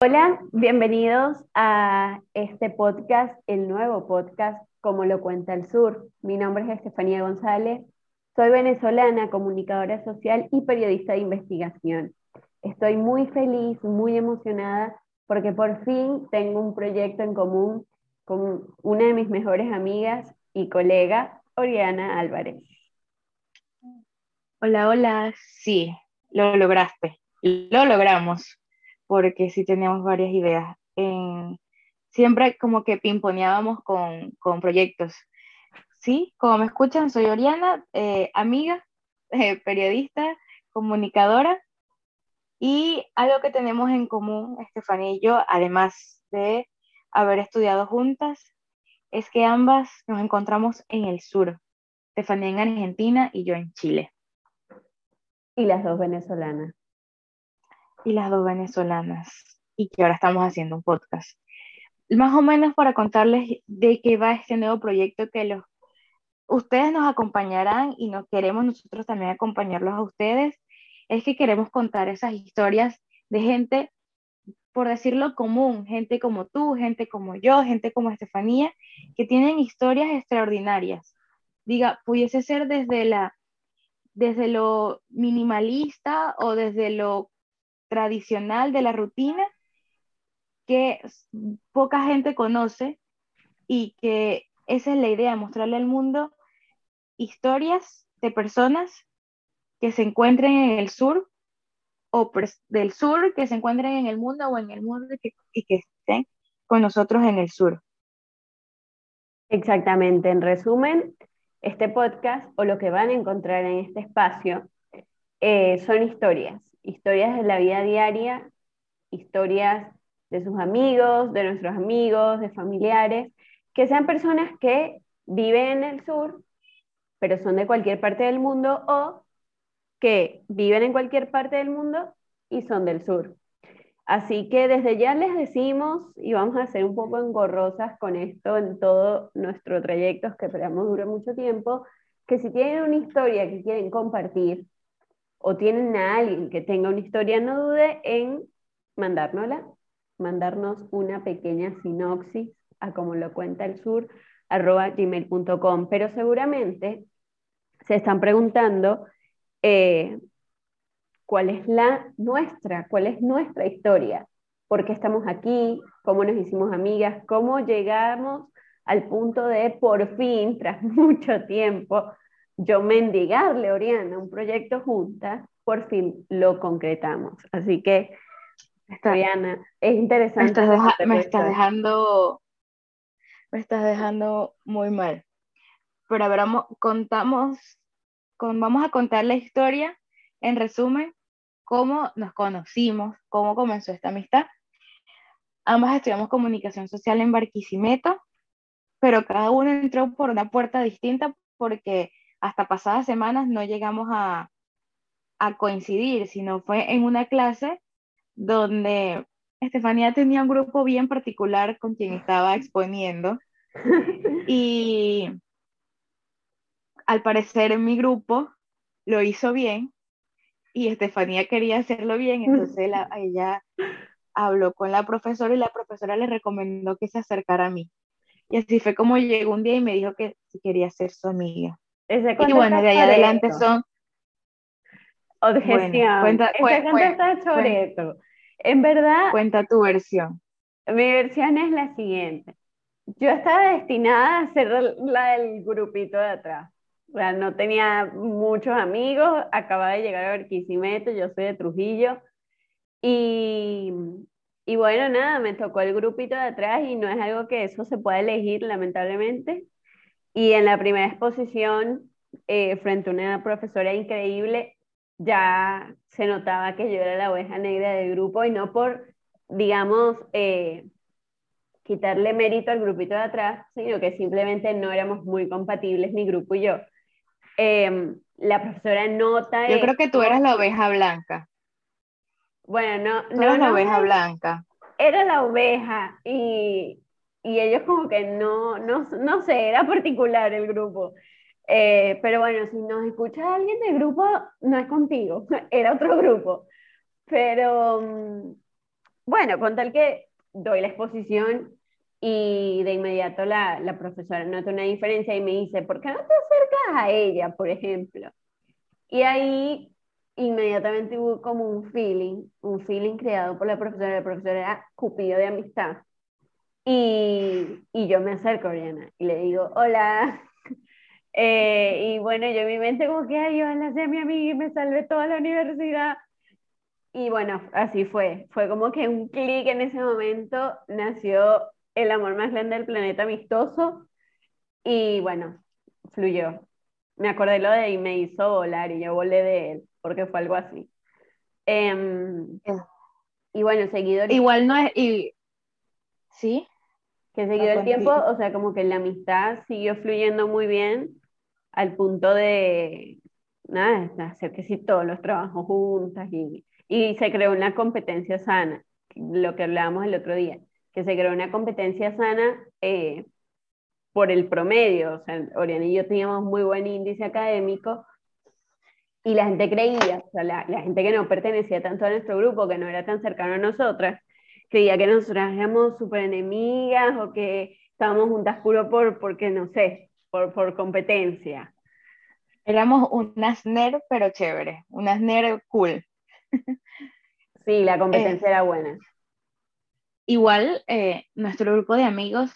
Hola, bienvenidos a este podcast, el nuevo podcast, como lo cuenta el sur. Mi nombre es Estefanía González, soy venezolana, comunicadora social y periodista de investigación. Estoy muy feliz, muy emocionada porque por fin tengo un proyecto en común con una de mis mejores amigas y colega, Oriana Álvarez. Hola, hola, sí, lo lograste, lo logramos, porque sí teníamos varias ideas. siempre como que pimponeábamos con, con, proyectos. Sí, como me escuchan, soy Oriana, eh, amiga, eh, periodista, comunicadora, y algo que tenemos en común, Estefanía y yo, además de haber estudiado juntas, es que ambas nos encontramos en el sur, Estefanía en Argentina y yo en Chile. Y las dos venezolanas. Y las dos venezolanas. Y que ahora estamos haciendo un podcast. Más o menos para contarles de qué va este nuevo proyecto que los, ustedes nos acompañarán y nos queremos nosotros también acompañarlos a ustedes. Es que queremos contar esas historias de gente, por decirlo común, gente como tú, gente como yo, gente como Estefanía, que tienen historias extraordinarias. Diga, pudiese ser desde la desde lo minimalista o desde lo tradicional de la rutina que poca gente conoce y que esa es la idea, mostrarle al mundo historias de personas que se encuentren en el sur o del sur que se encuentren en el mundo o en el mundo y que, y que estén con nosotros en el sur. Exactamente, en resumen, este podcast o lo que van a encontrar en este espacio eh, son historias, historias de la vida diaria, historias de sus amigos, de nuestros amigos, de familiares, que sean personas que viven en el sur, pero son de cualquier parte del mundo o que viven en cualquier parte del mundo y son del sur. Así que desde ya les decimos, y vamos a ser un poco engorrosas con esto en todo nuestro trayecto, que esperamos dure mucho tiempo, que si tienen una historia que quieren compartir o tienen a alguien que tenga una historia, no dude en mandárnosla, mandarnos una pequeña sinopsis a como lo cuenta el sur, arroba gmail.com. Pero seguramente se están preguntando eh, cuál es la nuestra, cuál es nuestra historia, por qué estamos aquí, cómo nos hicimos amigas, cómo llegamos al punto de por fin, tras mucho tiempo, yo mendigarle Oriana un proyecto juntas, por fin lo concretamos. Así que, Oriana, es interesante. me estás dejando, me estás dejando muy mal. Pero a ver, contamos, con, vamos a contar la historia en resumen cómo nos conocimos, cómo comenzó esta amistad. Ambas estudiamos comunicación social en Barquisimeto, pero cada uno entró por una puerta distinta porque hasta pasadas semanas no llegamos a, a coincidir, sino fue en una clase donde Estefanía tenía un grupo bien particular con quien estaba exponiendo y al parecer mi grupo lo hizo bien y Estefanía quería hacerlo bien, entonces ella habló con la profesora y la profesora le recomendó que se acercara a mí. Y así fue como llegó un día y me dijo que quería ser su amiga. y bueno, de ahí adelante son... Objeción. cuenta, sobre esto. En verdad... Cuenta tu versión. Mi versión es la siguiente. Yo estaba destinada a ser la del grupito de atrás no tenía muchos amigos, acababa de llegar a Barquisimeto, yo soy de Trujillo, y, y bueno, nada, me tocó el grupito de atrás y no es algo que eso se pueda elegir, lamentablemente. Y en la primera exposición, eh, frente a una profesora increíble, ya se notaba que yo era la oveja negra del grupo y no por, digamos, eh, quitarle mérito al grupito de atrás, sino que simplemente no éramos muy compatibles mi grupo y yo. Em, la profesora nota. Yo creo que tú eras la oveja blanca. Bueno, no. no eras la oveja blanca. Era la oveja y, y ellos como que no, no, no sé, era particular el grupo. Eh, pero bueno, si nos escucha alguien del grupo, no es contigo, era otro grupo. Pero mm, bueno, con tal que doy la exposición y de inmediato la, la profesora nota una diferencia y me dice, ¿por qué no te acercas a ella, por ejemplo? Y ahí inmediatamente hubo como un feeling, un feeling creado por la profesora, la profesora era cupido de amistad. Y, y yo me acerco a Oriana y le digo, hola. Eh, y bueno, yo en mi mente como que, ay, ojalá sea mi amiga y me salve toda la universidad. Y bueno, así fue. Fue como que un clic en ese momento, nació el amor más grande del planeta amistoso y bueno, fluyó. Me acordé lo de y me hizo volar y yo volé de él, porque fue algo así. Em, y bueno, seguido... Igual no es... Y... ¿Sí? Que seguido el tiempo, o sea, como que la amistad siguió fluyendo muy bien al punto de, nada, hacer que sí todos los trabajos juntas y, y se creó una competencia sana, lo que hablábamos el otro día que se creó una competencia sana eh, por el promedio. O sea, Oriana y yo teníamos muy buen índice académico y la gente creía, o sea, la, la, gente que no pertenecía tanto a nuestro grupo, que no era tan cercano a nosotras, creía que nosotras éramos súper enemigas o que estábamos juntas puro por, porque no sé, por, por competencia. Éramos unas nerd, pero chévere, unas nerd cool. Sí, la competencia eh, era buena igual eh, nuestro grupo de amigos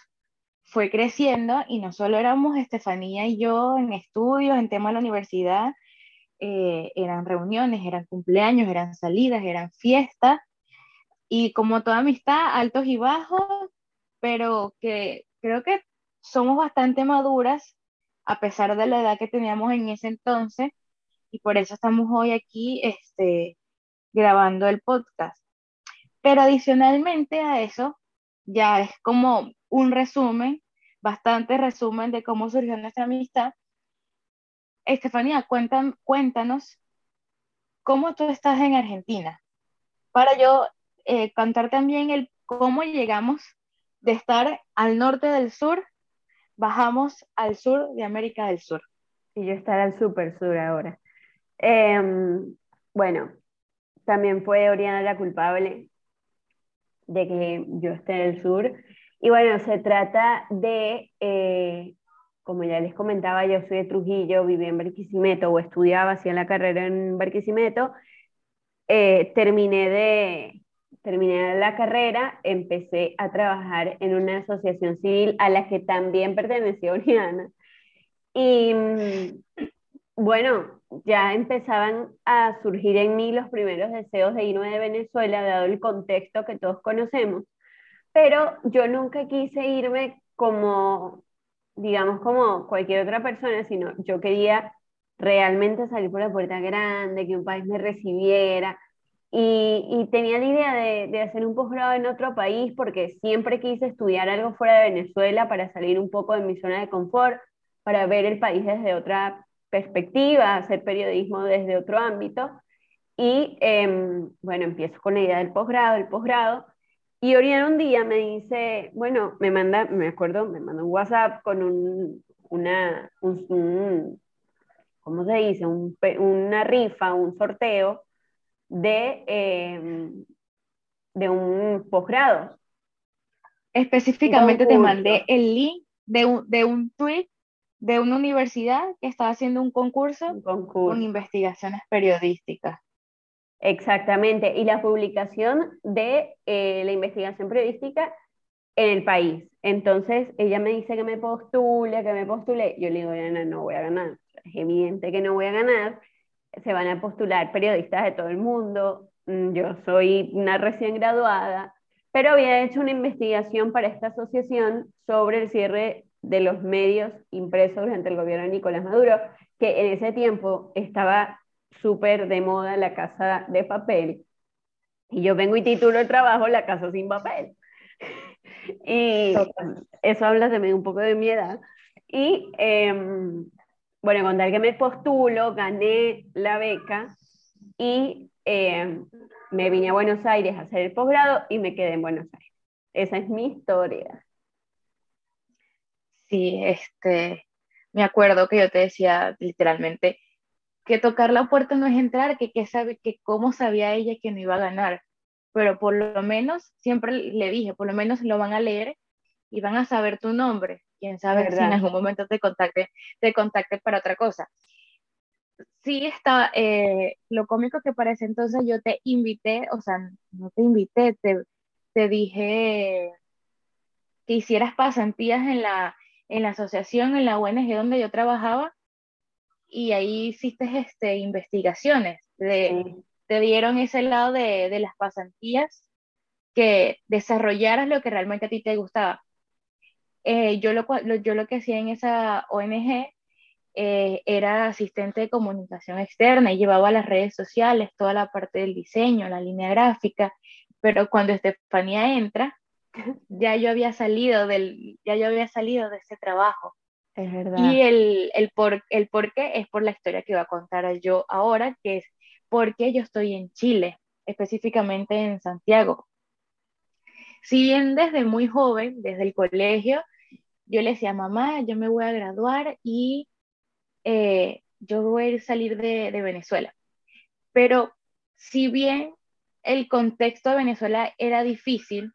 fue creciendo y no solo éramos Estefanía y yo en estudios, en temas de la universidad, eh, eran reuniones, eran cumpleaños, eran salidas, eran fiestas y como toda amistad, altos y bajos, pero que creo que somos bastante maduras a pesar de la edad que teníamos en ese entonces y por eso estamos hoy aquí este, grabando el podcast. Pero adicionalmente a eso, ya es como un resumen, bastante resumen de cómo surgió nuestra amistad. Estefanía, cuéntanos cómo tú estás en Argentina, para yo eh, contar también el cómo llegamos de estar al norte del sur, bajamos al sur de América del Sur. Y yo estar al super sur ahora. Em, bueno, también fue Oriana la culpable de que yo esté en el sur. Y bueno, se trata de, eh, como ya les comentaba, yo soy de Trujillo, viví en Barquisimeto o estudiaba, hacía la carrera en Barquisimeto. Eh, terminé, de, terminé la carrera, empecé a trabajar en una asociación civil a la que también pertenecía Oriana. Y mm, bueno, ya empezaban a surgir en mí los primeros deseos de irme de Venezuela, dado el contexto que todos conocemos, pero yo nunca quise irme como, digamos, como cualquier otra persona, sino yo quería realmente salir por la puerta grande, que un país me recibiera. Y, tenía la idea de, de hacer un posgrado en otro país porque siempre quise estudiar algo fuera de Venezuela para salir un poco de mi zona de confort, para ver el país desde otra perspectiva, hacer periodismo desde otro ámbito. Y em, bueno, empiezo con la idea del posgrado, el posgrado. Y Oriana un día me dice, bueno, me manda, me acuerdo, me manda un WhatsApp con un, una, un, ¿cómo se dice? Un, una rifa, un sorteo de, em, de un posgrado. Específicamente te mandé el link de un, de un tweet de una universidad que estaba haciendo un concurso, con investigaciones periodísticas. Exactamente, y la publicación de eh, la investigación periodística en el país. Entonces ella me dice que me postule, que me postule. Yo le digo, no, no voy a ganar. Es evidente que no voy a ganar. Se van a postular periodistas de todo el mundo. Mm, yo soy una recién graduada, pero había hecho una investigación para esta asociación sobre el cierre de los medios impresos durante el gobierno de Nicolás Maduro, que en ese tiempo estaba súper de moda la casa de papel. Y yo vengo y titulo el trabajo La casa sin papel. y eso habla también un poco de mi edad. Y em, bueno, con tal que me postulo, gané la beca y em, me vine a Buenos Aires a hacer el posgrado y me quedé en Buenos Aires. Esa es mi historia. Sí, este, me acuerdo que yo te decía literalmente que tocar la puerta no es entrar, que, que, sabe, que cómo sabía ella que no iba a ganar, pero por lo menos, siempre le dije, por lo menos lo van a leer y van a saber tu nombre, quién sabe si en algún momento te contacte, te contacte para otra cosa. Sí está, eh, lo cómico que parece entonces yo te invité, o sea, no te invité, te, te dije que hicieras pasantías en la, en la asociación, en la ONG donde yo trabajaba, y ahí hiciste este, investigaciones, te dieron ese lado de, de, las pasantías, que desarrollaras lo que realmente a ti te gustaba. Eh, yo, lo, yo lo que hacía en esa ONG eh, era asistente de comunicación externa y llevaba las redes sociales, toda la parte del diseño, la línea gráfica, pero cuando Estefanía entra, ya yo había salido del, ya yo había salido de ese trabajo. Es verdad. Y el, el, por, el por qué es por la historia que voy a contar yo ahora, que es por qué yo estoy en Chile, específicamente en Santiago. Si bien desde muy joven, desde el colegio, yo le decía, mamá, yo me voy a graduar y eh, yo voy a salir de, de Venezuela. Pero si bien el contexto de Venezuela era difícil,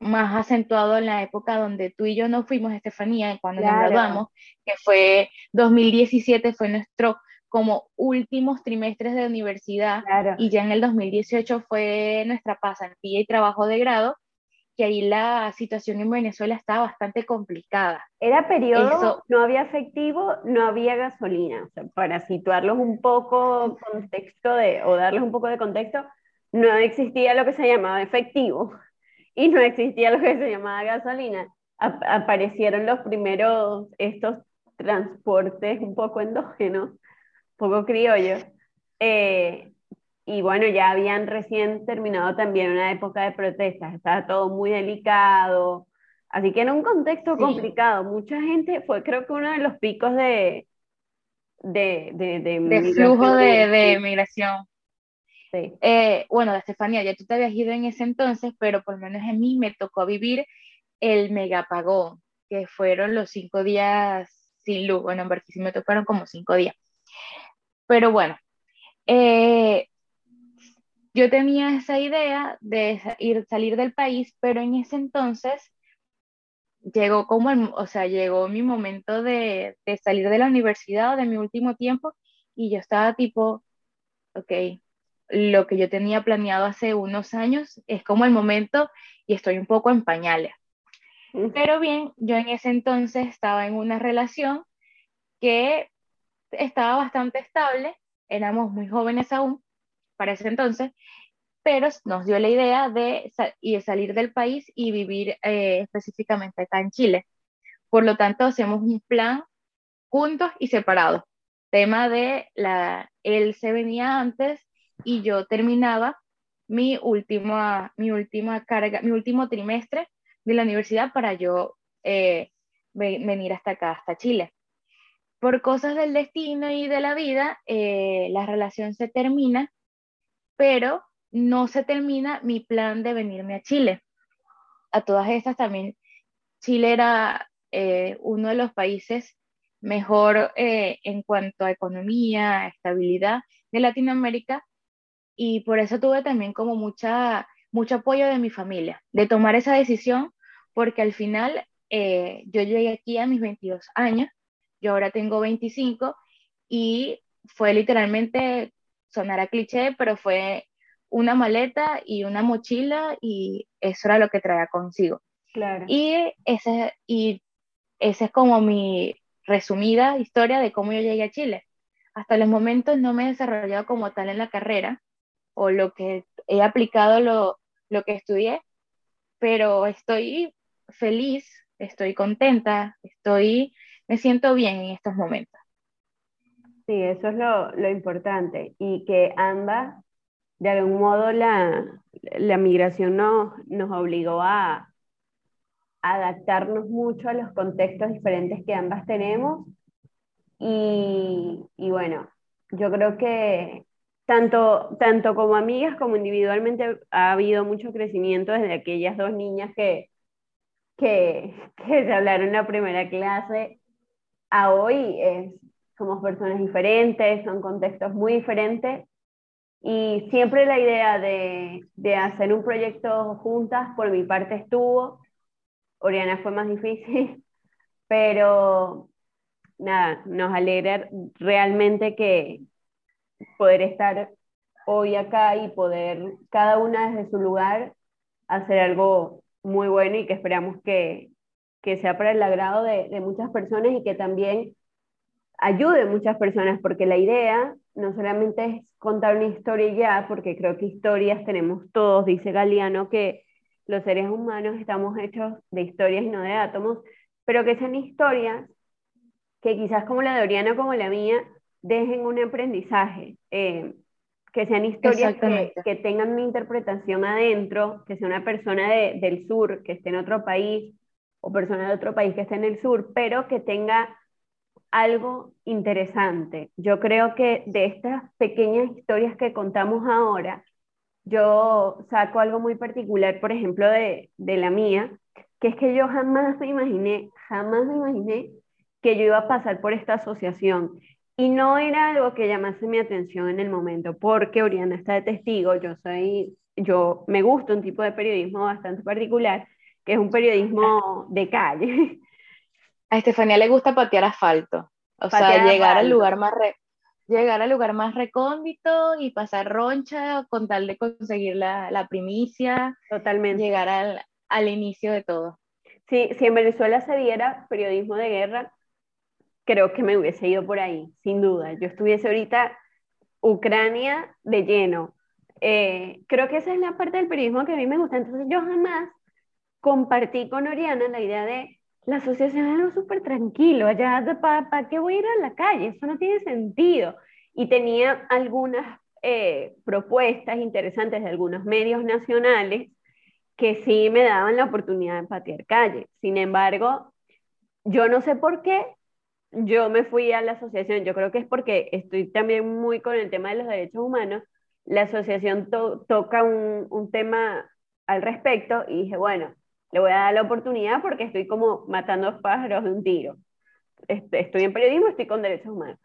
más acentuado en la época donde tú y yo no fuimos, Estefanía, cuando nos graduamos, que fue 2017, fue nuestro como últimos trimestres de universidad y ya en el 2018 fue nuestra pasantía y trabajo de grado, que ahí la situación en Venezuela estaba bastante complicada. Era periodo, no había efectivo, no había gasolina. para situarlos un poco contexto de, o darles un poco de contexto, no existía lo que se llamaba efectivo y no existía lo que se llamaba gasolina. aparecieron los primeros, estos transportes un poco endógenos, poco criollos. Eh, y bueno, ya habían recién terminado también una época de protestas, estaba todo muy delicado, así que en un contexto complicado. Mucha gente, fue creo que uno de los picos de... De, de, de, flujo de, de Eh, bueno, Estefanía, ya tú te habías ido en ese entonces, pero por lo menos a mí me tocó vivir el megapagón, que fueron los cinco días sin luz. Bueno, en Barquisimeto me tocaron como cinco días. Pero bueno, eh, yo tenía esa idea de ir, salir del país, pero en ese entonces llegó como, o sea, llegó mi momento de, de salir de la universidad o de mi último tiempo y yo estaba tipo, ok, lo que yo tenía planeado hace unos años es como el momento y estoy un poco en pañales. Pero bien, yo en ese entonces estaba en una relación que estaba bastante estable, éramos muy jóvenes aún para ese entonces, pero nos dio la idea de, salir del país y vivir eh, específicamente acá en Chile. Por lo tanto, hacemos un plan juntos y separados. Tema de la, él se venía antes y yo terminaba mi última, mi última carga, mi último trimestre de la universidad para yo eh, venir hasta acá, hasta Chile. Por cosas del destino y de la vida, eh, la relación se termina, pero no se termina mi plan de venirme a Chile. A todas estas también, Chile era eh, uno de los países mejor en cuanto a economía, estabilidad de Latinoamérica, y por eso tuve también como mucha, mucho apoyo de mi familia, de tomar esa decisión, porque al final eh, yo llegué aquí a mis 22 años, yo ahora tengo 25 y fue literalmente, sonará cliché, pero fue una maleta y una mochila y eso era lo que traía consigo. Claro. Y ese, y esa es como mi resumida historia de cómo yo llegué a Chile. Hasta los momentos no me he desarrollado como tal en la carrera, o lo que he aplicado lo, lo que estudié, pero estoy feliz, estoy contenta, estoy, me siento bien en estos momentos. Sí, eso es lo, lo importante y que ambas, de algún modo, la, la migración nos, nos obligó a, adaptarnos mucho a los contextos diferentes que ambas tenemos y, y bueno, yo creo que tanto, tanto como amigas como individualmente ha habido mucho crecimiento desde aquellas dos niñas que, que, que se hablaron en la primera clase a hoy es, somos personas diferentes, son contextos muy diferentes. Y siempre la idea de, de hacer un proyecto juntas por mi parte estuvo, Oriana fue más difícil, pero nada, nos alegra realmente que poder estar hoy acá y poder cada una desde su lugar hacer algo muy bueno y que esperamos que, que sea para el agrado de, de, muchas personas y que también ayude a muchas personas, porque la idea no solamente es contar una historia ya, porque creo que historias tenemos todos, dice Galeano, que los seres humanos estamos hechos de historias y no de átomos, pero que sean historias que quizás como la de Oriana como la mía, dejen un aprendizaje, eh, que sean historias que, que, tengan una interpretación adentro, que sea una persona de, del sur que esté en otro país o persona de otro país que esté en el sur, pero que tenga algo interesante. Yo creo que de estas pequeñas historias que contamos ahora, yo saco algo muy particular, por ejemplo, de, de la mía, que es que yo jamás me imaginé, jamás me imaginé que yo iba a pasar por esta asociación. Y no era algo que llamase mi atención en el momento, porque Oriana está de testigo, yo soy, yo me gusta un tipo de periodismo bastante particular, que es un periodismo de calle. A Estefanía le gusta patear asfalto, o sea, llegar al lugar más llegar al lugar más recóndito y pasar roncha con tal de conseguir la, la primicia. Totalmente. Llegar al, al, inicio de todo. Sí, si en Venezuela se diera periodismo de guerra, creo que me hubiese ido por ahí, sin duda. Yo estuviese ahorita Ucrania de lleno. Eh, creo que esa es la parte del periodismo que a mí me gusta. Entonces yo jamás compartí con Oriana la idea de la asociación es algo súper tranquilo, allá, ¿para qué voy a ir a la calle? Eso no tiene sentido. Y tenía algunas eh, propuestas interesantes de algunos medios nacionales que sí me daban la oportunidad de patear calle. Sin embargo, yo no sé por qué yo me fui a la asociación, yo creo que es porque estoy también muy con el tema de los derechos humanos, la asociación to toca un, tema al respecto y dije, bueno, le voy a dar la oportunidad porque estoy como matando pájaros de un tiro. Este, estoy en periodismo, estoy con derechos humanos.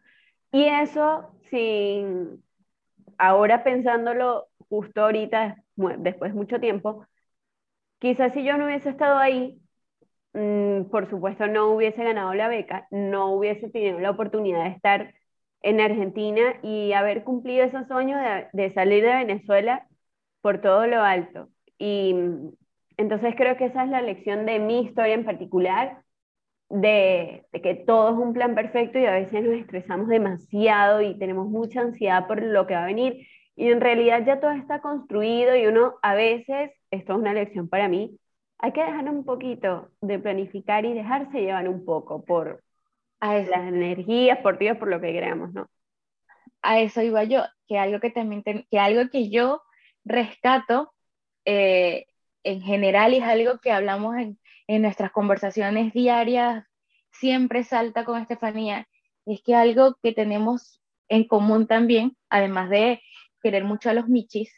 Y eso, sin, ahora pensándolo justo ahorita, después de mucho tiempo, quizás si yo no hubiese estado ahí, mmm, por supuesto no hubiese ganado la beca, no hubiese tenido la oportunidad de estar en Argentina y haber cumplido esos sueños de, salir de Venezuela por todo lo alto. Y entonces creo que esa es la lección de mi historia en particular, de, de, que todo es un plan perfecto y a veces nos estresamos demasiado y tenemos mucha ansiedad por lo que va a venir y en realidad ya todo está construido y uno a veces, esto es una lección para mí, hay que dejar un poquito de planificar y dejarse llevar un poco por a las energías, por Dios, por lo que creamos, ¿no? A eso iba yo, que algo que también, que algo que yo rescato eh, en general es algo que hablamos en, en nuestras conversaciones diarias, siempre salta con Estefanía, es que algo que tenemos en común también, además de querer mucho a los michis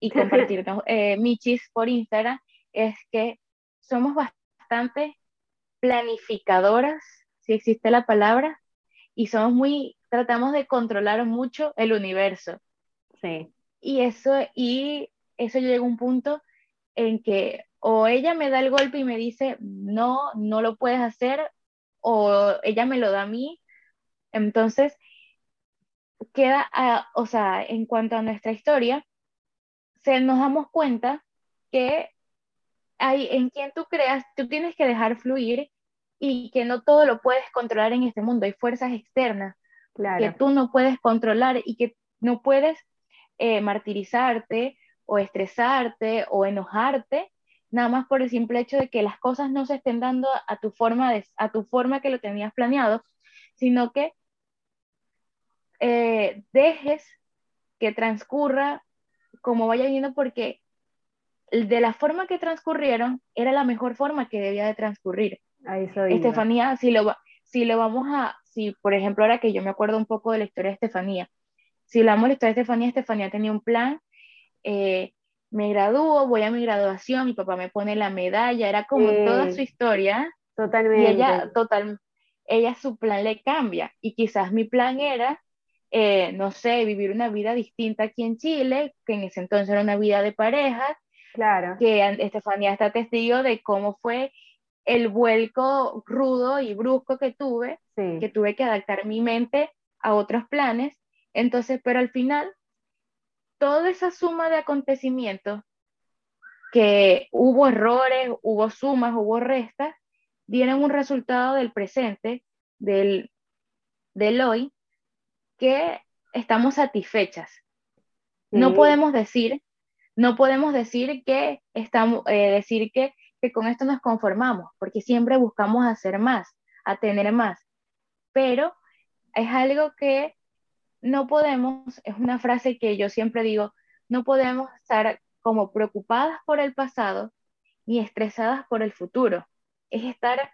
y compartir eh, michis por Instagram, es que somos bastante planificadoras, si existe la palabra, y somos muy, tratamos de controlar mucho el universo. Sí. Y eso, y eso llega a un punto en que o ella me da el golpe y me dice, no, no lo puedes hacer, o ella me lo da a mí. Entonces, queda, o sea, en cuanto a nuestra historia, se, nos damos cuenta que hay, en quien tú creas, tú tienes que dejar fluir y que no todo lo puedes controlar en este mundo. Hay fuerzas externas que tú no puedes controlar y que no puedes eh, martirizarte o estresarte o enojarte, nada más por el simple hecho de que las cosas no se estén dando a tu forma, de, a tu forma que lo tenías planeado, sino que eh, dejes que transcurra como vaya yendo porque de la forma que transcurrieron era la mejor forma que debía de transcurrir. Estefanía, si lo, si lo vamos a, si por ejemplo ahora que yo me acuerdo un poco de la historia de Estefanía, si hablamos de la historia de Estefanía, Estefanía tenía un plan eh, me gradúo, voy a mi graduación, mi papá me pone la medalla, era como toda su historia. Totalmente. Y ella, total, ella su plan le cambia y quizás mi plan era, eh, no sé, vivir una vida distinta aquí en Chile, que en ese entonces era una vida de pareja, Claro. que Estefanía está testigo de cómo fue el vuelco rudo y brusco que tuve, Sí. que tuve que adaptar mi mente a otros planes. Entonces, pero al final, toda esa suma de acontecimientos, que hubo errores, hubo sumas, hubo restas, dieron un resultado del presente, del, del hoy, que estamos satisfechas. No podemos decir, no podemos decir que estamos, eh, decir que, que con esto nos conformamos, porque siempre buscamos hacer más, a tener más. Pero es algo que no podemos, es una frase que yo siempre digo, no podemos estar como preocupadas por el pasado ni estresadas por el futuro. Es estar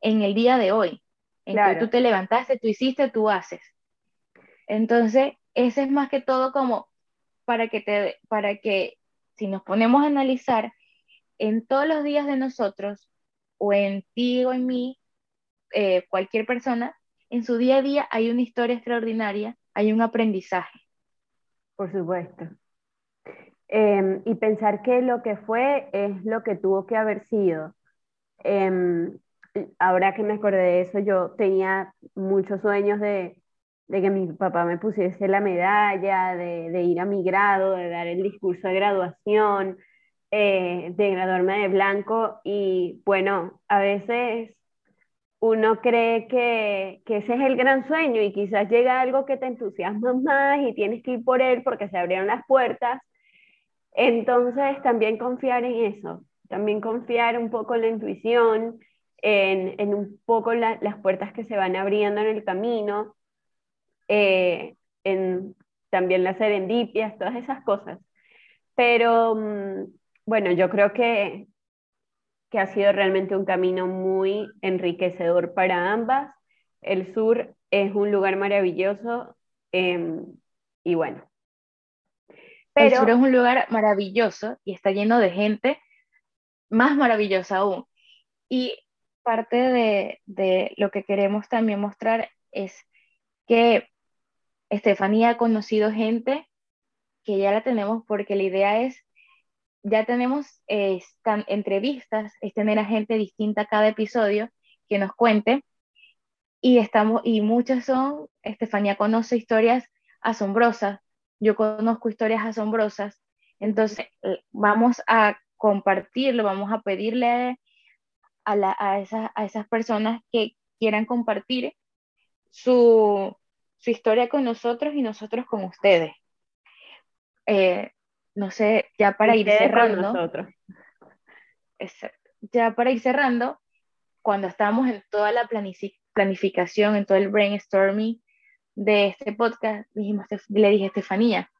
en el día de hoy, en Claro. que tú te levantaste, tú hiciste, tú haces. Entonces, ese es más que todo como para que te, para que si nos ponemos a analizar en todos los días de nosotros, o en ti o en mí, eh, cualquier persona, en su día a día hay una historia extraordinaria, hay un aprendizaje. Por supuesto. Em, y pensar que lo que fue es lo que tuvo que haber sido. Em, ahora que me acordé de eso, yo tenía muchos sueños de, de que mi papá me pusiese la medalla, de, ir a mi grado, de dar el discurso de graduación, eh, de graduarme de blanco. Y bueno, a veces uno cree que, que ese es el gran sueño y quizás llega algo que te entusiasma más y tienes que ir por él porque se abrieron las puertas. Entonces, también confiar en eso, también confiar un poco en la intuición, en, en un poco la- las puertas que se van abriendo en el camino, eh, en también las serendipias, todas esas cosas. Pero mm, bueno, yo creo que, que ha sido realmente un camino muy enriquecedor para ambas. El sur es un lugar maravilloso em, y bueno. El sur es un lugar maravilloso y está lleno de gente más maravillosa aún. Y parte de, de lo que queremos también mostrar es que Estefanía ha conocido gente que ya la tenemos porque la idea es, ya tenemos eh, entrevistas, es tener a gente distinta cada episodio que nos cuente. Y estamos y muchas son Estefanía conoce historias asombrosas, yo conozco historias asombrosas, entonces eh, vamos a compartirlo, vamos a pedirle a, la, a, esas, a esas personas que quieran compartir su, su historia con nosotros y nosotros con ustedes. Eh, no sé, ya para ir cerrando, nosotros. ya para ir cerrando, cuando estábamos en toda la planificación, en todo el brainstorming de este podcast, dijimos, le dije a Estefanía,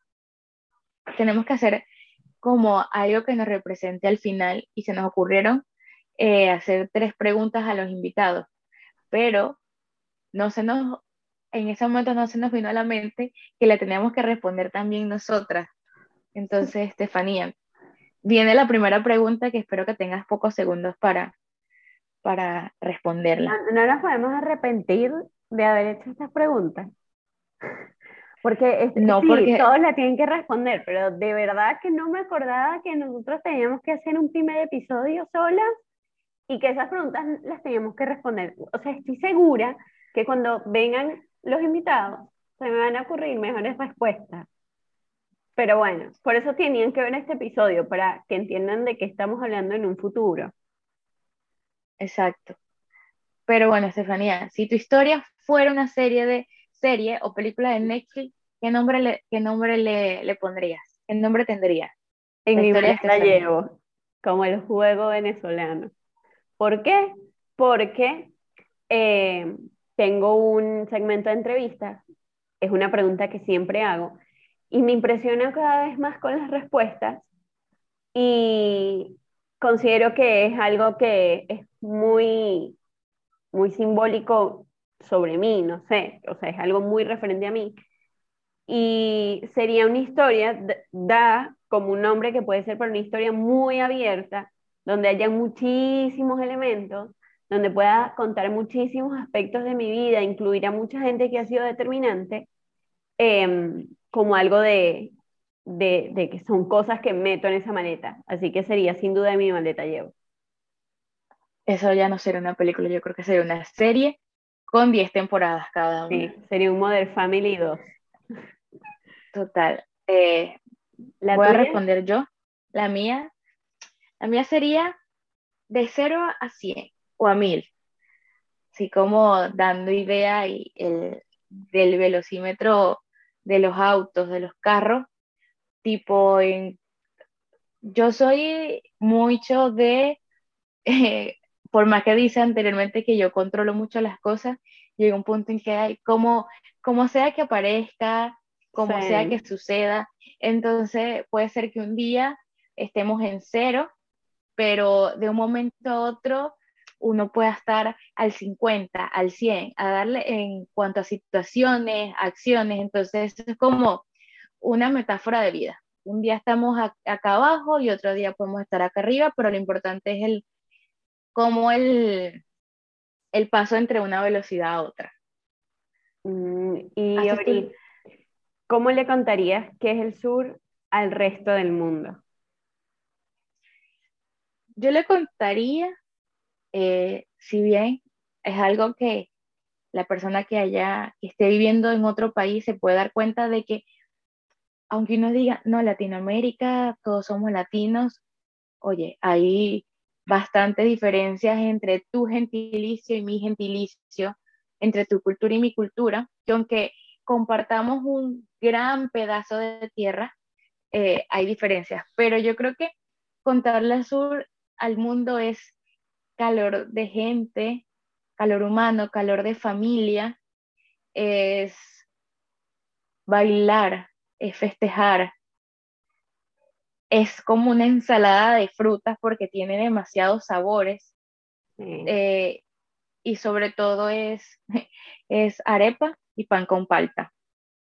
tenemos que hacer como algo que nos represente al final y se nos ocurrieron eh, hacer tres preguntas a los invitados, pero no se nos, en ese momento no se nos vino a la mente que la teníamos que responder también nosotras. Entonces, Estefanía, viene la primera pregunta que espero que tengas pocos segundos para, para responderla. No, no nos podemos arrepentir de haber hecho estas preguntas. Porque, es, No, sí, porque- todos la tienen que responder, pero de verdad que no me acordaba que nosotros teníamos que hacer un primer episodio solas y que esas preguntas las teníamos que responder. O sea, estoy segura que cuando vengan los invitados se me van a ocurrir mejores respuestas. Pero bueno, por eso tenían que ver este episodio, para que entiendan de qué estamos hablando en un futuro. Exacto. Pero bueno, Estefanía, si tu historia fuera una serie de serie o película de Netflix, ¿qué nombre le, qué nombre le, le pondrías? ¿Qué nombre tendría? En La mi historia la llevo, como el juego venezolano. ¿Por qué? Porque eh, tengo un segmento de entrevistas, es una pregunta que siempre hago, y me impresiona cada vez más con las respuestas y considero que es algo que es muy, muy simbólico sobre mí, no sé, o sea, es algo muy referente a mí. Y sería una historia, da como un nombre que puede ser para una historia muy abierta, donde haya muchísimos elementos, donde pueda contar muchísimos aspectos de mi vida, incluir a mucha gente que ha sido determinante, em, como algo de, de, de, que son cosas que meto en esa maleta. Así que sería sin duda mi maleta llevo. Eso ya no sería una película, yo creo que sería una serie con 10 temporadas cada una. Sí, sería un Modern Family 2. Total. Eh, ¿La voy a responder yo. La mía, la mía sería de 0 a 100 o a 1000. Así como dando idea y el, del velocímetro de los autos, de los carros, tipo en, yo soy mucho de, eh, por más que dice anteriormente que yo controlo mucho las cosas, llega un punto en que hay como, como sea que aparezca, como sea que suceda, entonces puede ser que un día estemos en cero, pero de un momento a otro uno pueda estar al 50, al 100, a darle en cuanto a situaciones, acciones, entonces es como una metáfora de vida. Un día estamos acá abajo y otro día podemos estar acá arriba, pero lo importante es el cómo el, el paso entre una velocidad a otra. Mm, y ¿cómo le contarías qué es el sur al resto del mundo? Yo le contaría, eh, si bien es algo que la persona que haya, que esté viviendo en otro país se puede dar cuenta de que aunque uno diga, no, Latinoamérica, todos somos latinos, oye, hay bastantes diferencias entre tu gentilicio y mi gentilicio, entre tu cultura y mi cultura, que aunque compartamos un gran pedazo de tierra, eh, hay diferencias. Pero yo creo que contarle al sur al mundo es calor de gente, calor humano, calor de familia, es bailar, es festejar. Es como una ensalada de frutas porque tiene demasiados sabores. Eh, y sobre todo es, es arepa y pan con palta,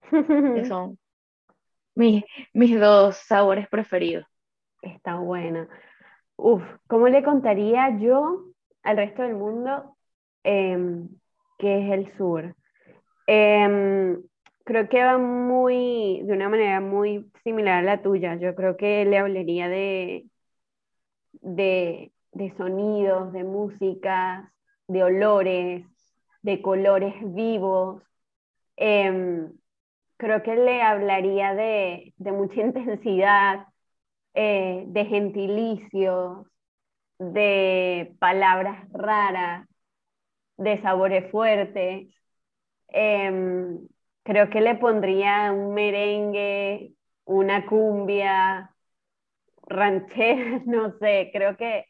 que son mis, mis dos sabores preferidos. Está buena. Uf, ¿cómo le contaría yo al resto del mundo em, que es el sur? Em, creo que va muy, de una manera muy similar a la tuya. Yo creo que le hablaría de, de, sonidos, de músicas, de olores, de colores vivos. Em, creo que le hablaría de, mucha intensidad, eh, de gentilicios, de palabras raras, de sabores fuertes. Em, creo que le pondría un merengue, una cumbia, ranchera, no sé, creo que,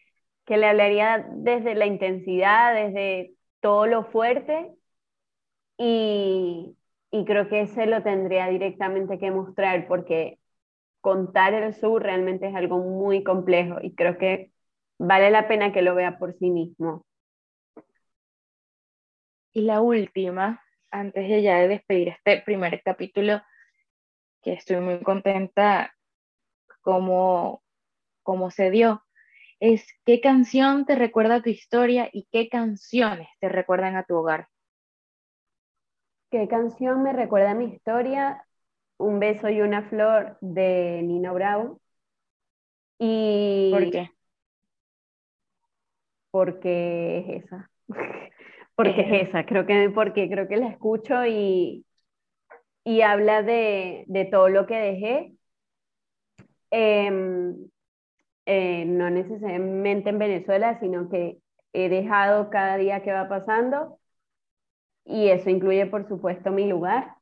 que le hablaría desde la intensidad, desde todo lo fuerte y, y creo que ese lo tendría directamente que mostrar porque contar el sur realmente es algo muy complejo y creo que vale la pena que lo vea por sí mismo. Y la última, antes de ya de despedir este primer capítulo, que estoy muy contenta como, como se dio, es qué canción te recuerda a tu historia y qué canciones te recuerdan a tu hogar. ¿Qué canción me recuerda a mi historia? Un beso y una flor de Nino Bravo. Y... ¿Por qué? Porque es esa. porque es esa, creo que porque creo que la escucho y, y habla de, de, todo lo que dejé, em, eh, no necesariamente en Venezuela, sino que he dejado cada día que va pasando y eso incluye por supuesto mi lugar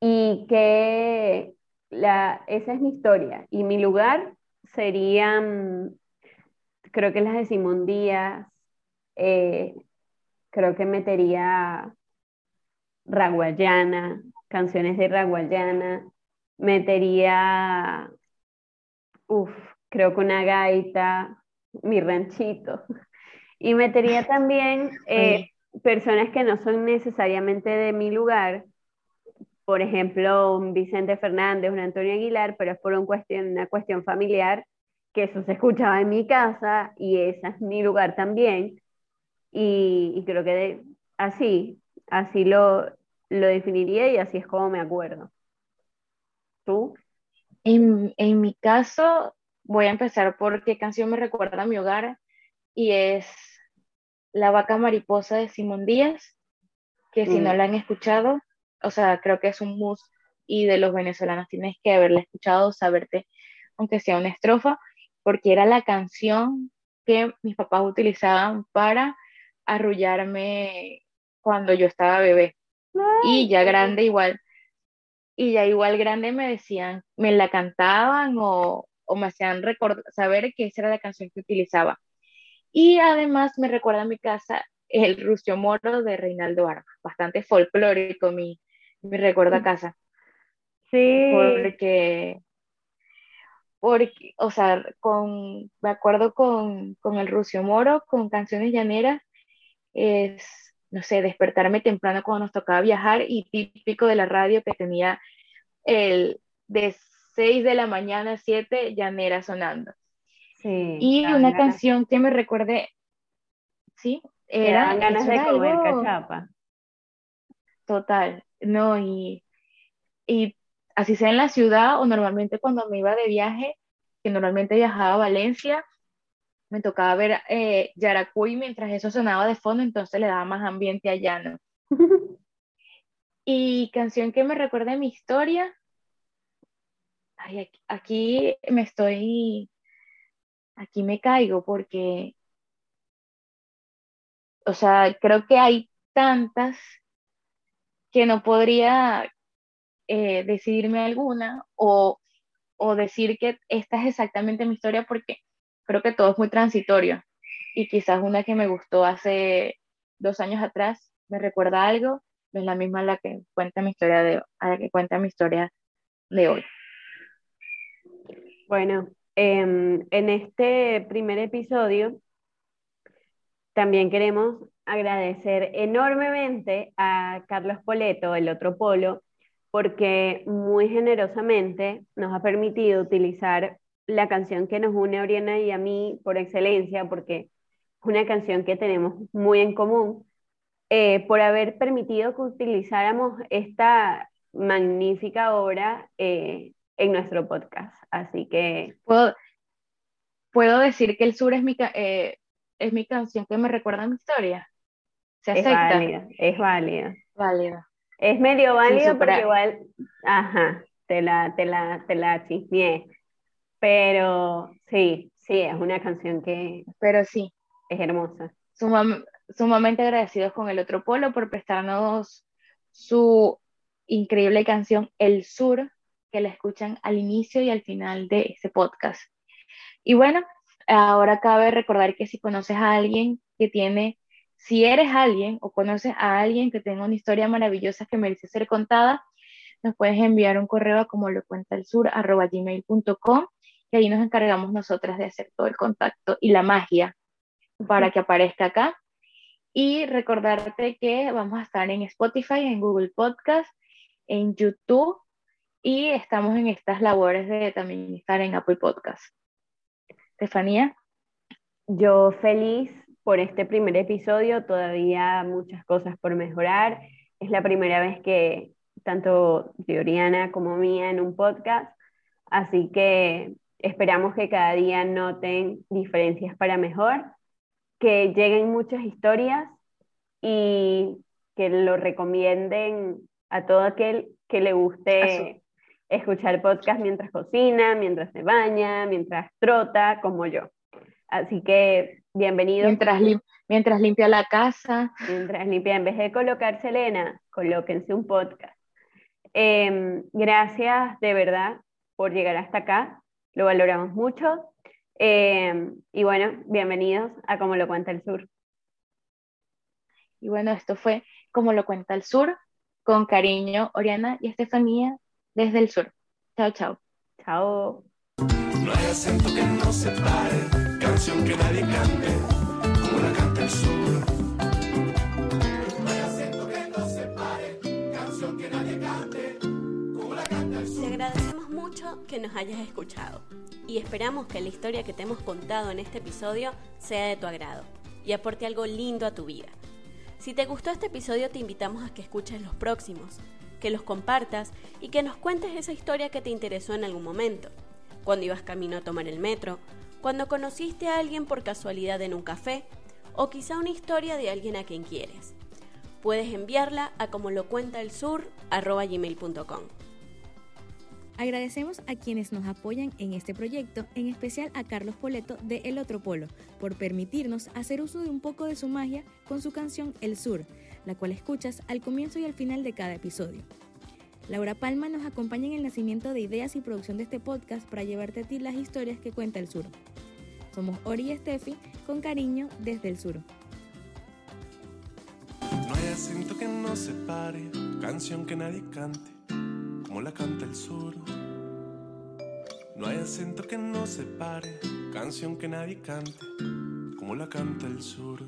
y que la, esa es mi historia. Y mi lugar serían, creo que las de Simón Díaz, eh, creo que metería Raguayana, canciones de Raguayana, metería, uff, creo que una gaita, mi ranchito, y metería también eh, personas que no son necesariamente de mi lugar, por ejemplo, un Vicente Fernández, un Antonio Aguilar, pero es por un cuestión, una cuestión familiar que eso se escuchaba en mi casa y ese es mi lugar también. Y, creo que así, así lo, lo definiría y así es como me acuerdo. ¿Tú? En, en mi caso, voy a empezar por qué canción me recuerda a mi hogar y es La vaca mariposa de Simón Díaz, que si no mm. la han escuchado, o sea, creo que es un mus y de los venezolanos tienes que haberla escuchado, saberte, aunque sea una estrofa, porque era la canción que mis papás utilizaban para arrullarme cuando yo estaba bebé. y ya grande igual, y ya igual grande me decían, me la cantaban o, o me hacían saber que esa era la canción que utilizaba. Y además me recuerda a mi casa el Rucio Moro de Reinaldo Armas, bastante folclórico mi, mi recuerdo a casa. Sí. Porque porque, o sea, con, me acuerdo con, con el Rucio Moro, con canciones llaneras, es, no sé, despertarme temprano cuando nos tocaba viajar y típico de la radio que tenía el de 6 de la mañana a 7 llanera sonando. Sí, y una canción que me recuerde, sí, era... ganas de comer cachapa. Total, no, y, y así sea en la ciudad o normalmente cuando me iba de viaje, que normalmente viajaba a Valencia, me tocaba ver eh, Yaracuy mientras eso sonaba de fondo, entonces le daba más ambiente allá, ¿no? y canción que me recuerda mi historia. Ay, aquí, me estoy, aquí me caigo porque, o sea, creo que hay tantas que no podría eh, decidirme alguna o, decir que esta es exactamente mi historia porque creo que todo es muy transitorio y quizás una que me gustó hace dos años atrás me recuerda algo, es la misma la que cuenta mi historia de, a la que cuenta mi historia de hoy. Bueno, em, en este primer episodio también queremos agradecer enormemente a Carlos Poleto, el otro polo, porque muy generosamente nos ha permitido utilizar la canción que nos une a Oriana y a mí por excelencia, porque es una canción que tenemos muy en común, eh, por haber permitido que utilizáramos esta magnífica obra eh, en nuestro podcast. Así que... Puedo, puedo decir que El Sur es mi, eh, es mi canción que me recuerda a mi historia. ¿Se acepta? Es válida, es válida. Válida. Es medio válido porque igual, ajá, te la, te la, te la chismeé. Pero sí, sí, es una canción que... Pero sí. Es hermosa. sumamente agradecidos con el otro polo por prestarnos su increíble canción El Sur, que la escuchan al inicio y al final de ese podcast. Y bueno, ahora cabe recordar que si conoces a alguien que tiene si eres alguien o conoces a alguien que tenga una historia maravillosa que merece ser contada, nos puedes enviar un correo a como lo cuenta el sur gmail.com y ahí nos encargamos nosotras de hacer todo el contacto y la magia para que aparezca acá. Y recordarte que vamos a estar en Spotify, en Google Podcast, en YouTube y estamos en estas labores de también estar en Apple Podcast. Estefanía. Yo feliz por este primer episodio, todavía muchas cosas por mejorar. Es la primera vez que tanto de como mía en un podcast, así que esperamos que cada día noten diferencias para mejor, que lleguen muchas historias y que lo recomienden a todo aquel que le guste escuchar podcast mientras cocina, mientras se baña, mientras trota, como yo. Así que bienvenido. Mientras, mientras limpia la casa. Mientras limpia, en vez de colocar Selena, colóquense un podcast. Em, gracias de verdad por llegar hasta acá, lo valoramos mucho. Em, y bueno, bienvenidos a Como lo cuenta el Sur. Y bueno, esto fue Como lo cuenta el Sur, con cariño, Oriana y Estefanía desde el sur. Chao, chao. Chao. No hay acento que no se pare canción que nadie cante, como la canta el sur. Canción que sur. Te agradecemos mucho que nos hayas escuchado y esperamos que la historia que te hemos contado en este episodio sea de tu agrado y aporte algo lindo a tu vida. Si te gustó este episodio te invitamos a que escuches los próximos, que los compartas y que nos cuentes esa historia que te interesó en algún momento, cuando ibas camino a tomar el metro, cuando conociste a alguien por casualidad en un café o quizá una historia de alguien a quien quieres. Puedes enviarla a como lo cuenta el sur gmail.com. Agradecemos a quienes nos apoyan en este proyecto, en especial a Carlos Poleto de El Otro Polo, por permitirnos hacer uso de un poco de su magia con su canción El Sur, la cual escuchas al comienzo y al final de cada episodio. Laura Palma nos acompaña en el nacimiento de ideas y producción de este podcast para llevarte a ti las historias que cuenta el sur. Somos Ori y Steffi, con cariño desde el sur. No hay acento que no se pare, canción que nadie cante, como la canta el sur. No hay acento que no se pare, canción que nadie cante, como la canta el sur.